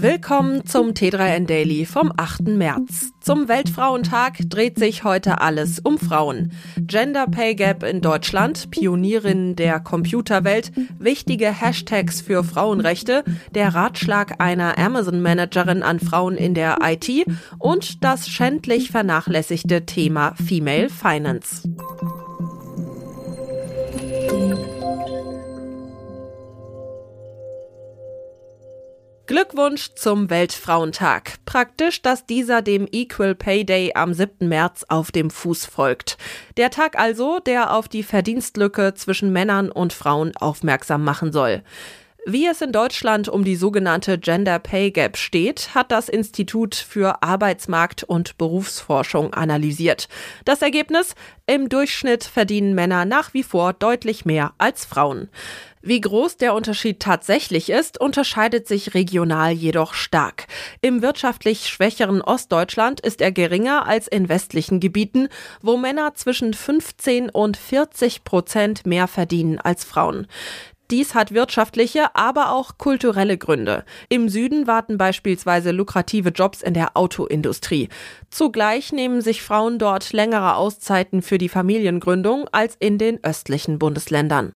Willkommen zum T3N Daily vom 8. März. Zum Weltfrauentag dreht sich heute alles um Frauen. Gender Pay Gap in Deutschland, Pionierinnen der Computerwelt, wichtige Hashtags für Frauenrechte, der Ratschlag einer Amazon-Managerin an Frauen in der IT und das schändlich vernachlässigte Thema Female Finance. Glückwunsch zum Weltfrauentag. Praktisch, dass dieser dem Equal Pay Day am 7. März auf dem Fuß folgt. Der Tag also, der auf die Verdienstlücke zwischen Männern und Frauen aufmerksam machen soll. Wie es in Deutschland um die sogenannte Gender Pay Gap steht, hat das Institut für Arbeitsmarkt und Berufsforschung analysiert. Das Ergebnis? Im Durchschnitt verdienen Männer nach wie vor deutlich mehr als Frauen. Wie groß der Unterschied tatsächlich ist, unterscheidet sich regional jedoch stark. Im wirtschaftlich schwächeren Ostdeutschland ist er geringer als in westlichen Gebieten, wo Männer zwischen 15 und 40 Prozent mehr verdienen als Frauen. Dies hat wirtschaftliche, aber auch kulturelle Gründe. Im Süden warten beispielsweise lukrative Jobs in der Autoindustrie. Zugleich nehmen sich Frauen dort längere Auszeiten für die Familiengründung als in den östlichen Bundesländern.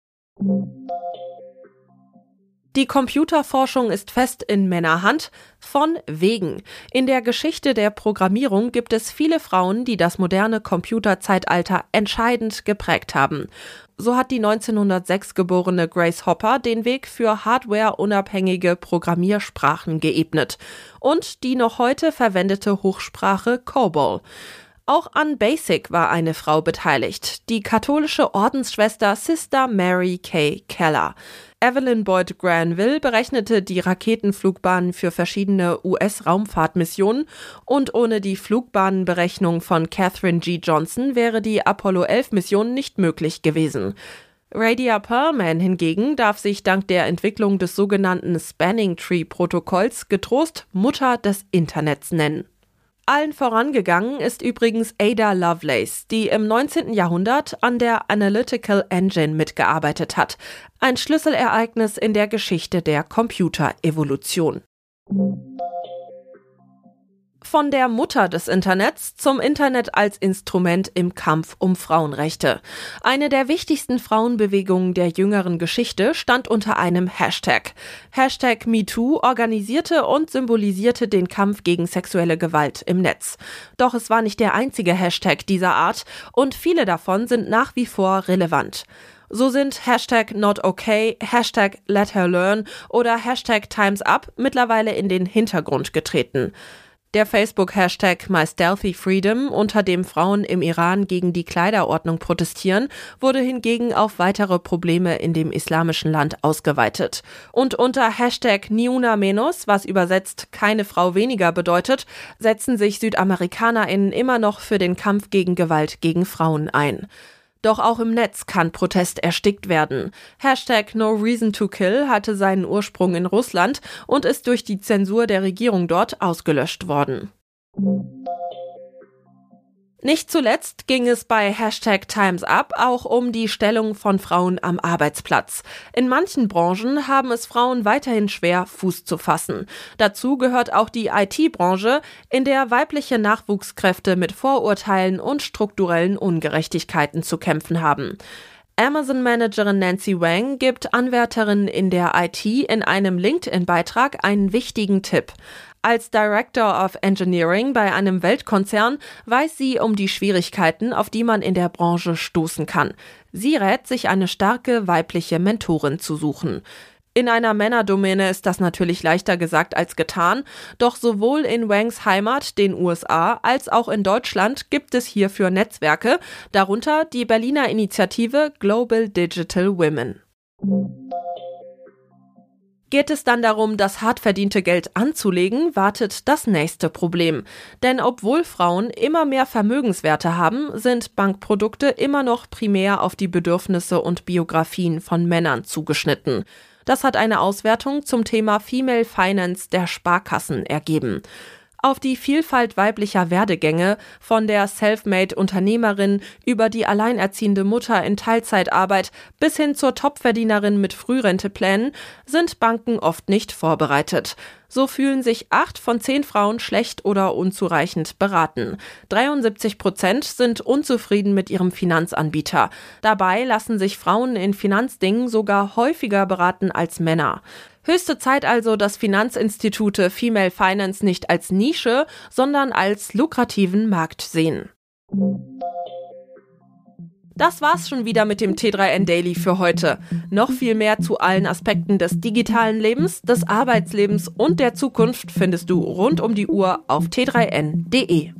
Die Computerforschung ist fest in Männerhand, von wegen. In der Geschichte der Programmierung gibt es viele Frauen, die das moderne Computerzeitalter entscheidend geprägt haben. So hat die 1906 geborene Grace Hopper den Weg für hardwareunabhängige Programmiersprachen geebnet und die noch heute verwendete Hochsprache COBOL. Auch an Basic war eine Frau beteiligt, die katholische Ordensschwester Sister Mary Kay Keller. Evelyn Boyd Granville berechnete die Raketenflugbahnen für verschiedene US-Raumfahrtmissionen und ohne die Flugbahnenberechnung von Catherine G. Johnson wäre die Apollo 11 Mission nicht möglich gewesen. Radia Perlman hingegen darf sich dank der Entwicklung des sogenannten Spanning Tree Protokolls getrost Mutter des Internets nennen. Allen vorangegangen ist übrigens Ada Lovelace, die im 19. Jahrhundert an der Analytical Engine mitgearbeitet hat, ein Schlüsselereignis in der Geschichte der Computerevolution. Von der Mutter des Internets zum Internet als Instrument im Kampf um Frauenrechte. Eine der wichtigsten Frauenbewegungen der jüngeren Geschichte stand unter einem Hashtag. Hashtag MeToo organisierte und symbolisierte den Kampf gegen sexuelle Gewalt im Netz. Doch es war nicht der einzige Hashtag dieser Art und viele davon sind nach wie vor relevant. So sind Hashtag not okay, Hashtag let her learn oder Hashtag times up mittlerweile in den Hintergrund getreten. Der Facebook-Hashtag MyStealthyFreedom, unter dem Frauen im Iran gegen die Kleiderordnung protestieren, wurde hingegen auf weitere Probleme in dem islamischen Land ausgeweitet. Und unter Hashtag Niuna Menos, was übersetzt keine Frau weniger bedeutet, setzen sich SüdamerikanerInnen immer noch für den Kampf gegen Gewalt gegen Frauen ein. Doch auch im Netz kann Protest erstickt werden. Hashtag No Reason to Kill hatte seinen Ursprung in Russland und ist durch die Zensur der Regierung dort ausgelöscht worden. Nicht zuletzt ging es bei Hashtag Times Up auch um die Stellung von Frauen am Arbeitsplatz. In manchen Branchen haben es Frauen weiterhin schwer, Fuß zu fassen. Dazu gehört auch die IT-Branche, in der weibliche Nachwuchskräfte mit Vorurteilen und strukturellen Ungerechtigkeiten zu kämpfen haben. Amazon-Managerin Nancy Wang gibt Anwärterinnen in der IT in einem LinkedIn-Beitrag einen wichtigen Tipp. Als Director of Engineering bei einem Weltkonzern weiß sie um die Schwierigkeiten, auf die man in der Branche stoßen kann. Sie rät, sich eine starke weibliche Mentorin zu suchen. In einer Männerdomäne ist das natürlich leichter gesagt als getan, doch sowohl in Wangs Heimat, den USA, als auch in Deutschland gibt es hierfür Netzwerke, darunter die Berliner Initiative Global Digital Women. Geht es dann darum, das hart verdiente Geld anzulegen, wartet das nächste Problem. Denn obwohl Frauen immer mehr Vermögenswerte haben, sind Bankprodukte immer noch primär auf die Bedürfnisse und Biografien von Männern zugeschnitten. Das hat eine Auswertung zum Thema Female Finance der Sparkassen ergeben. Auf die Vielfalt weiblicher Werdegänge, von der Selfmade-Unternehmerin über die alleinerziehende Mutter in Teilzeitarbeit bis hin zur Topverdienerin mit Frührenteplänen, sind Banken oft nicht vorbereitet. So fühlen sich acht von zehn Frauen schlecht oder unzureichend beraten. 73 Prozent sind unzufrieden mit ihrem Finanzanbieter. Dabei lassen sich Frauen in Finanzdingen sogar häufiger beraten als Männer. Höchste Zeit also, dass Finanzinstitute Female Finance nicht als Nische, sondern als lukrativen Markt sehen. Das war's schon wieder mit dem T3N Daily für heute. Noch viel mehr zu allen Aspekten des digitalen Lebens, des Arbeitslebens und der Zukunft findest du rund um die Uhr auf t3n.de.